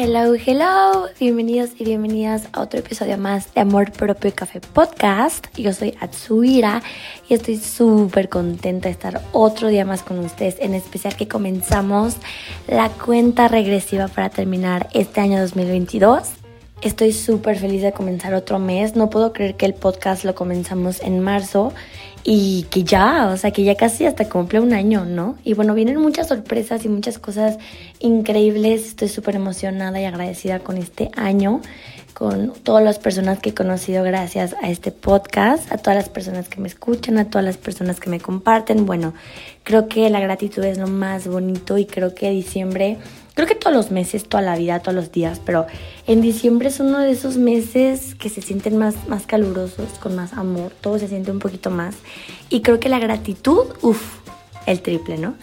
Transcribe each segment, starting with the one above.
Hello, hello, bienvenidos y bienvenidas a otro episodio más de Amor Propio Café Podcast. Yo soy Atsuira y estoy súper contenta de estar otro día más con ustedes, en especial que comenzamos la cuenta regresiva para terminar este año 2022. Estoy súper feliz de comenzar otro mes, no puedo creer que el podcast lo comenzamos en marzo y que ya, o sea, que ya casi hasta cumple un año, ¿no? Y bueno, vienen muchas sorpresas y muchas cosas increíbles. Estoy súper emocionada y agradecida con este año, con todas las personas que he conocido gracias a este podcast, a todas las personas que me escuchan, a todas las personas que me comparten. Bueno, creo que la gratitud es lo más bonito y creo que diciembre creo que todos los meses, toda la vida, todos los días, pero en diciembre es uno de esos meses que se sienten más, más calurosos, con más amor, todo se siente un poquito más. Y creo que la gratitud, uff, el triple, ¿no?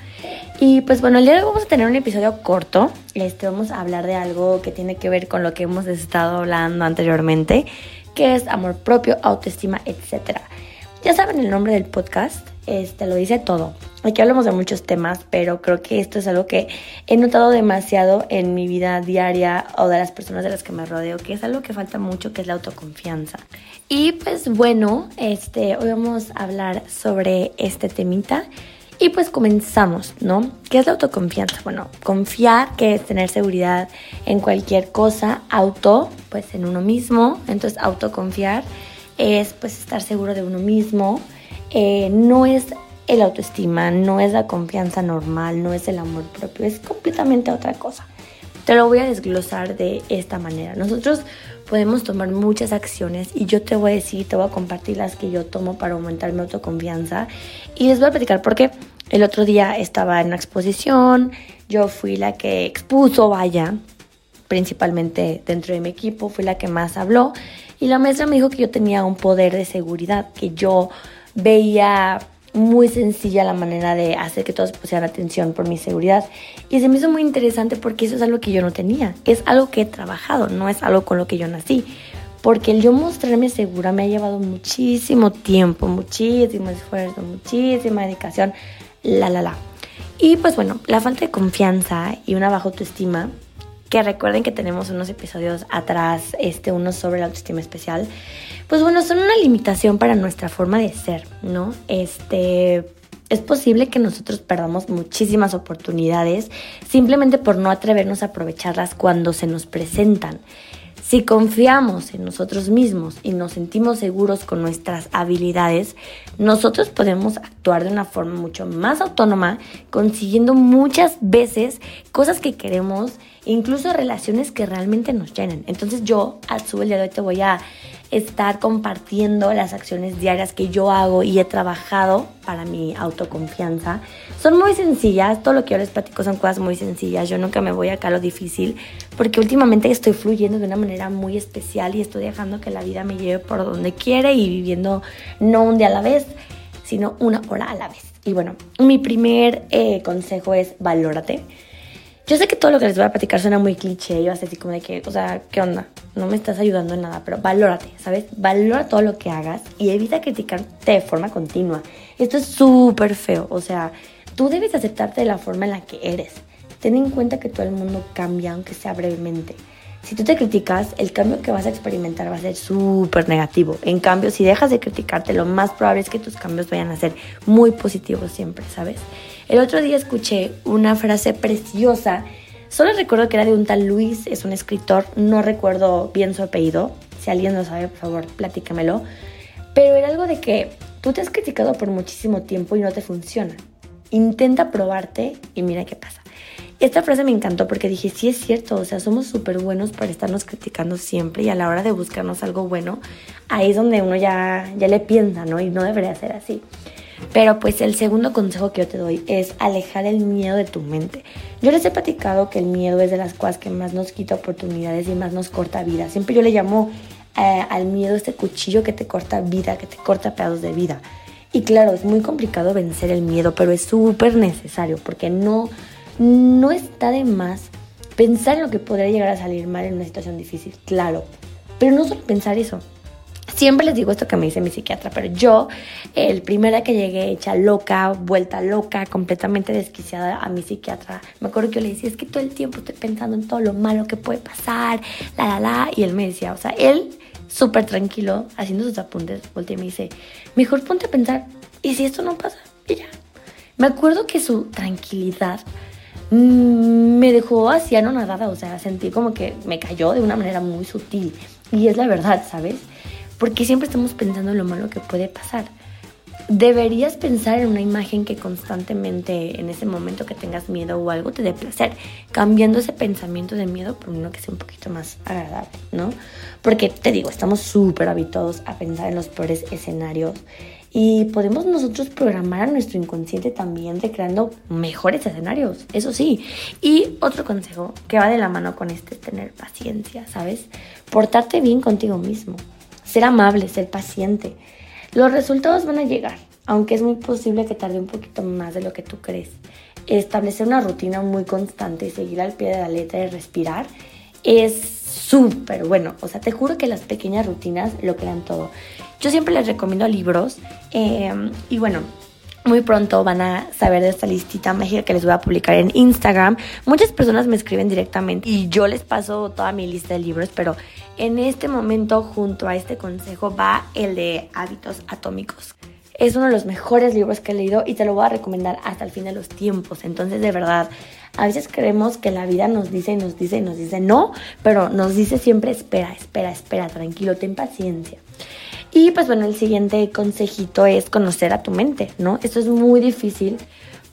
Y pues bueno, el día de hoy vamos a tener un episodio corto. Este, vamos a hablar de algo que tiene que ver con lo que hemos estado hablando anteriormente, que es amor propio, autoestima, etc. Ya saben el nombre del podcast, este lo dice todo. Aquí hablamos de muchos temas, pero creo que esto es algo que he notado demasiado en mi vida diaria o de las personas de las que me rodeo, que es algo que falta mucho, que es la autoconfianza. Y pues bueno, este, hoy vamos a hablar sobre este temita. Y pues comenzamos, ¿no? ¿Qué es la autoconfianza? Bueno, confiar, que es tener seguridad en cualquier cosa, auto, pues en uno mismo, entonces autoconfiar es pues estar seguro de uno mismo, eh, no es el autoestima, no es la confianza normal, no es el amor propio, es completamente otra cosa. Te lo voy a desglosar de esta manera. Nosotros podemos tomar muchas acciones y yo te voy a decir, te voy a compartir las que yo tomo para aumentar mi autoconfianza y les voy a platicar porque el otro día estaba en una exposición, yo fui la que expuso, vaya, principalmente dentro de mi equipo, fui la que más habló y la maestra me dijo que yo tenía un poder de seguridad, que yo veía muy sencilla la manera de hacer que todos pusieran atención por mi seguridad. Y se me hizo muy interesante porque eso es algo que yo no tenía. Es algo que he trabajado, no es algo con lo que yo nací. Porque el yo mostrarme segura me ha llevado muchísimo tiempo, muchísimo esfuerzo, muchísima dedicación, la, la, la. Y pues bueno, la falta de confianza y una baja autoestima, que recuerden que tenemos unos episodios atrás, este, uno sobre la autoestima especial, pues bueno, son una limitación para nuestra forma de ser, ¿no? Este, es posible que nosotros perdamos muchísimas oportunidades simplemente por no atrevernos a aprovecharlas cuando se nos presentan. Si confiamos en nosotros mismos y nos sentimos seguros con nuestras habilidades, nosotros podemos actuar de una forma mucho más autónoma, consiguiendo muchas veces cosas que queremos, incluso relaciones que realmente nos llenan. Entonces yo, al el día de hoy, te voy a estar compartiendo las acciones diarias que yo hago y he trabajado para mi autoconfianza. Son muy sencillas, todo lo que yo les platico son cosas muy sencillas, yo nunca me voy acá a lo difícil, porque últimamente estoy fluyendo de una manera muy especial y estoy dejando que la vida me lleve por donde quiere y viviendo no un día a la vez, sino una hora a la vez. Y bueno, mi primer eh, consejo es valórate. Yo sé que todo lo que les voy a platicar suena muy cliché y vas a decir como de que, o sea, ¿qué onda? No me estás ayudando en nada, pero valórate, ¿sabes? Valora todo lo que hagas y evita criticarte de forma continua. Esto es súper feo, o sea, tú debes aceptarte de la forma en la que eres. Ten en cuenta que todo el mundo cambia, aunque sea brevemente. Si tú te criticas, el cambio que vas a experimentar va a ser súper negativo. En cambio, si dejas de criticarte, lo más probable es que tus cambios vayan a ser muy positivos siempre, ¿sabes? El otro día escuché una frase preciosa. Solo recuerdo que era de un tal Luis, es un escritor, no recuerdo bien su apellido. Si alguien lo sabe, por favor, platícamelo. Pero era algo de que tú te has criticado por muchísimo tiempo y no te funciona. Intenta probarte y mira qué pasa. Esta frase me encantó porque dije, sí es cierto, o sea, somos súper buenos para estarnos criticando siempre y a la hora de buscarnos algo bueno, ahí es donde uno ya, ya le piensa, ¿no? Y no debería ser así. Pero pues el segundo consejo que yo te doy es alejar el miedo de tu mente. Yo les he platicado que el miedo es de las cosas que más nos quita oportunidades y más nos corta vida. Siempre yo le llamo eh, al miedo este cuchillo que te corta vida, que te corta pedazos de vida. Y claro, es muy complicado vencer el miedo, pero es súper necesario porque no, no está de más pensar en lo que podría llegar a salir mal en una situación difícil, claro. Pero no solo pensar eso, Siempre les digo esto que me dice mi psiquiatra, pero yo, el primer día que llegué hecha loca, vuelta loca, completamente desquiciada a mi psiquiatra, me acuerdo que yo le decía, es que todo el tiempo estoy pensando en todo lo malo que puede pasar, la, la, la, y él me decía, o sea, él súper tranquilo, haciendo sus apuntes, volteé y me dice, mejor ponte a pensar, ¿y si esto no pasa? Y ya. Me acuerdo que su tranquilidad mm, me dejó así anonadada, o sea, sentí como que me cayó de una manera muy sutil. Y es la verdad, ¿sabes? Porque siempre estamos pensando en lo malo que puede pasar. Deberías pensar en una imagen que constantemente en ese momento que tengas miedo o algo te dé placer, cambiando ese pensamiento de miedo por uno que sea un poquito más agradable, ¿no? Porque te digo, estamos súper habituados a pensar en los peores escenarios y podemos nosotros programar a nuestro inconsciente también recreando mejores escenarios, eso sí. Y otro consejo que va de la mano con este es tener paciencia, ¿sabes? Portarte bien contigo mismo ser amable, ser paciente. Los resultados van a llegar, aunque es muy posible que tarde un poquito más de lo que tú crees. Establecer una rutina muy constante y seguir al pie de la letra y respirar es súper bueno. O sea, te juro que las pequeñas rutinas lo crean todo. Yo siempre les recomiendo libros em, y bueno, muy pronto van a saber de esta listita mágica que les voy a publicar en Instagram. Muchas personas me escriben directamente y yo les paso toda mi lista de libros, pero en este momento junto a este consejo va el de hábitos atómicos. Es uno de los mejores libros que he leído y te lo voy a recomendar hasta el fin de los tiempos. Entonces, de verdad, a veces creemos que la vida nos dice y nos dice y nos dice no, pero nos dice siempre espera, espera, espera, tranquilo, ten paciencia. Y pues bueno, el siguiente consejito es conocer a tu mente, ¿no? Esto es muy difícil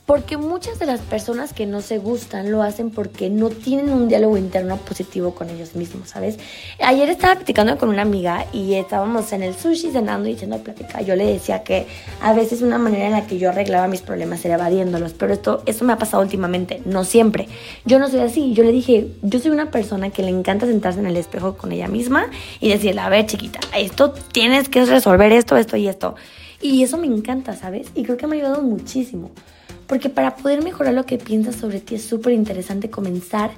porque muchas de las personas que no se gustan lo hacen porque no tienen un diálogo interno positivo con ellos mismos, ¿sabes? Ayer estaba platicando con una amiga y estábamos en el sushi cenando y echando plática. Yo le decía que a veces una manera en la que yo arreglaba mis problemas era evadiéndolos, pero esto, esto me ha pasado últimamente, no siempre. Yo no soy así. Yo le dije, yo soy una persona que le encanta sentarse en el espejo con ella misma y decirle, a ver, chiquita, esto tienes que resolver esto, esto y esto. Y eso me encanta, ¿sabes? Y creo que me ha ayudado muchísimo. Porque para poder mejorar lo que piensas sobre ti es súper interesante comenzar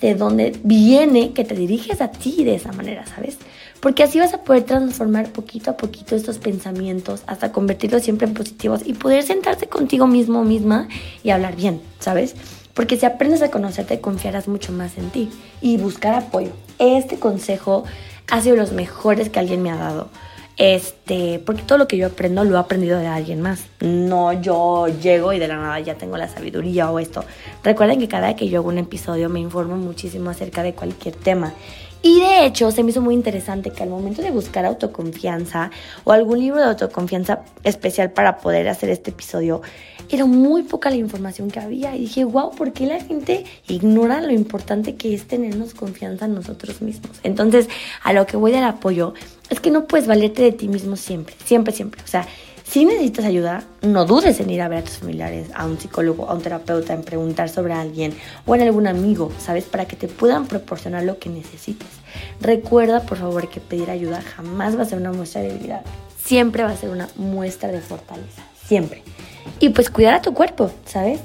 de dónde viene que te diriges a ti de esa manera, ¿sabes? Porque así vas a poder transformar poquito a poquito estos pensamientos hasta convertirlos siempre en positivos y poder sentarte contigo mismo o misma y hablar bien, ¿sabes? Porque si aprendes a conocerte, confiarás mucho más en ti y buscar apoyo. Este consejo ha sido los mejores que alguien me ha dado este, porque todo lo que yo aprendo lo he aprendido de alguien más. No yo llego y de la nada ya tengo la sabiduría o esto. Recuerden que cada vez que yo hago un episodio me informo muchísimo acerca de cualquier tema. Y de hecho se me hizo muy interesante que al momento de buscar autoconfianza o algún libro de autoconfianza especial para poder hacer este episodio, era muy poca la información que había. Y dije, wow, ¿por qué la gente ignora lo importante que es tenernos confianza en nosotros mismos? Entonces, a lo que voy del apoyo es que no puedes valerte de ti mismo siempre, siempre, siempre. O sea, si necesitas ayuda, no dudes en ir a ver a tus familiares, a un psicólogo, a un terapeuta, en preguntar sobre alguien o en algún amigo, ¿sabes? Para que te puedan proporcionar lo que necesites. Recuerda, por favor, que pedir ayuda jamás va a ser una muestra de debilidad. Siempre va a ser una muestra de fortaleza. Siempre. Y pues cuidar a tu cuerpo, ¿sabes?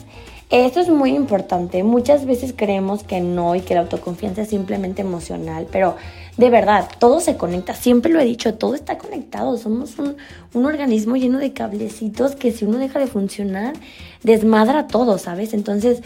Esto es muy importante. Muchas veces creemos que no y que la autoconfianza es simplemente emocional, pero de verdad, todo se conecta. Siempre lo he dicho, todo está conectado. Somos un, un organismo lleno de cablecitos que si uno deja de funcionar, desmadra todo, ¿sabes? Entonces,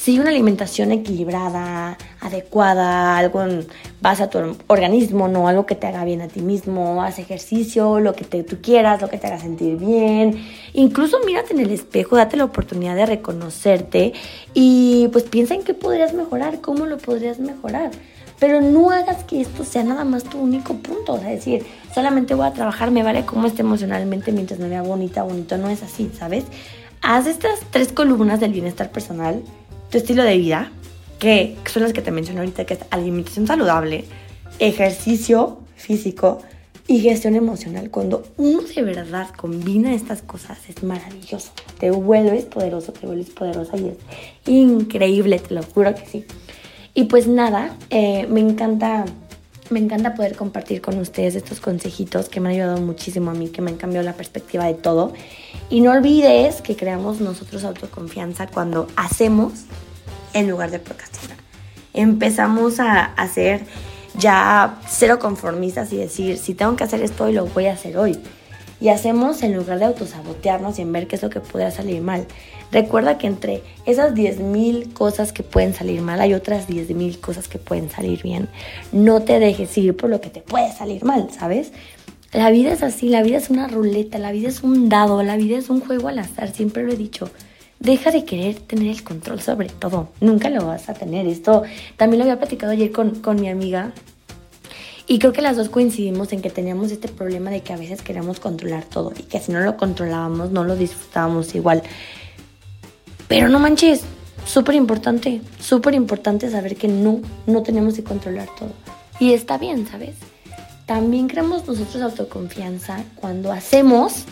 si una alimentación equilibrada, adecuada, algo en a tu organismo, no algo que te haga bien a ti mismo, haz ejercicio, lo que te, tú quieras, lo que te haga sentir bien. Incluso mírate en el espejo, date la oportunidad de reconocerte y pues piensa en qué podrías mejorar, cómo lo podrías mejorar. Pero no hagas que esto sea nada más tu único punto. O sea, decir, solamente voy a trabajar, me vale cómo esté emocionalmente mientras me vea bonita, bonito. No es así, ¿sabes? Haz estas tres columnas del bienestar personal tu estilo de vida, que son las que te mencioné ahorita, que es alimentación saludable, ejercicio físico y gestión emocional. Cuando uno de verdad combina estas cosas, es maravilloso. Te vuelves poderoso, te vuelves poderosa y es increíble, te lo juro que sí. Y pues nada, eh, me encanta me encanta poder compartir con ustedes estos consejitos que me han ayudado muchísimo a mí, que me han cambiado la perspectiva de todo. Y no olvides que creamos nosotros autoconfianza cuando hacemos en lugar de procrastinar. Empezamos a hacer ya cero conformistas y decir, si tengo que hacer esto hoy, lo voy a hacer hoy. Y hacemos en lugar de autosabotearnos y en ver qué es lo que puede salir mal. Recuerda que entre esas 10.000 cosas que pueden salir mal, hay otras 10.000 cosas que pueden salir bien. No te dejes ir por lo que te puede salir mal, ¿sabes? La vida es así, la vida es una ruleta, la vida es un dado, la vida es un juego al azar, siempre lo he dicho. Deja de querer tener el control sobre todo, nunca lo vas a tener. Esto también lo había platicado ayer con, con mi amiga y creo que las dos coincidimos en que teníamos este problema de que a veces queremos controlar todo y que si no lo controlábamos no lo disfrutábamos igual. Pero no manches, súper importante, súper importante saber que no, no tenemos que controlar todo. Y está bien, ¿sabes? También creamos nosotros autoconfianza cuando hacemos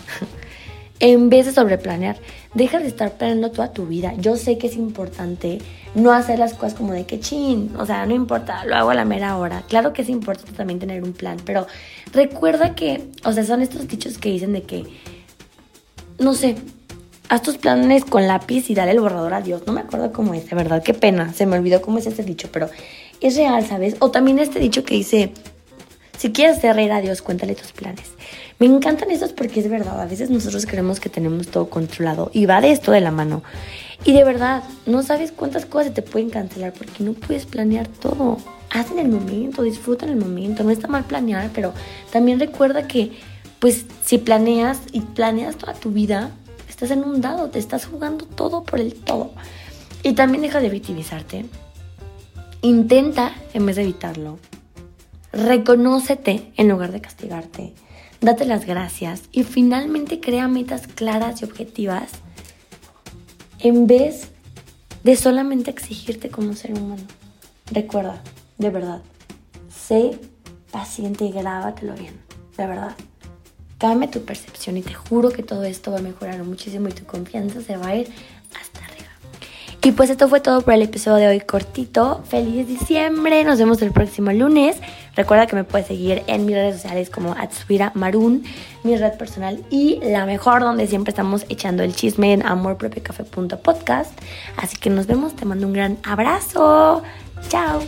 en vez de sobreplanear. Deja de estar planeando toda tu vida. Yo sé que es importante no hacer las cosas como de que chin, o sea, no importa, lo hago a la mera hora. Claro que es importante también tener un plan, pero recuerda que, o sea, son estos dichos que dicen de que, no sé, haz tus planes con lápiz y dale el borrador a Dios. No me acuerdo cómo es, de verdad, qué pena, se me olvidó cómo es ese dicho, pero es real, ¿sabes? O también este dicho que dice, si quieres hacer reír a Dios, cuéntale tus planes. Me encantan estos porque es verdad, a veces nosotros creemos que tenemos todo controlado y va de esto de la mano. Y de verdad, no sabes cuántas cosas te pueden cancelar porque no puedes planear todo. Haz en el momento, disfruta en el momento. No está mal planear, pero también recuerda que, pues, si planeas y planeas toda tu vida, estás en un dado, te estás jugando todo por el todo. Y también deja de victimizarte. Intenta, en vez de evitarlo, reconócete en lugar de castigarte date las gracias y finalmente crea metas claras y objetivas en vez de solamente exigirte como ser humano. Recuerda, de verdad, sé paciente y grábatelo bien, de verdad. Cambia tu percepción y te juro que todo esto va a mejorar muchísimo y tu confianza se va a ir hasta arriba. Y pues esto fue todo por el episodio de hoy cortito. Feliz diciembre, nos vemos el próximo lunes. Recuerda que me puedes seguir en mis redes sociales como Atsuira Marun, mi red personal y la mejor donde siempre estamos echando el chisme en amorpropiocafé.podcast. Así que nos vemos, te mando un gran abrazo. Chao.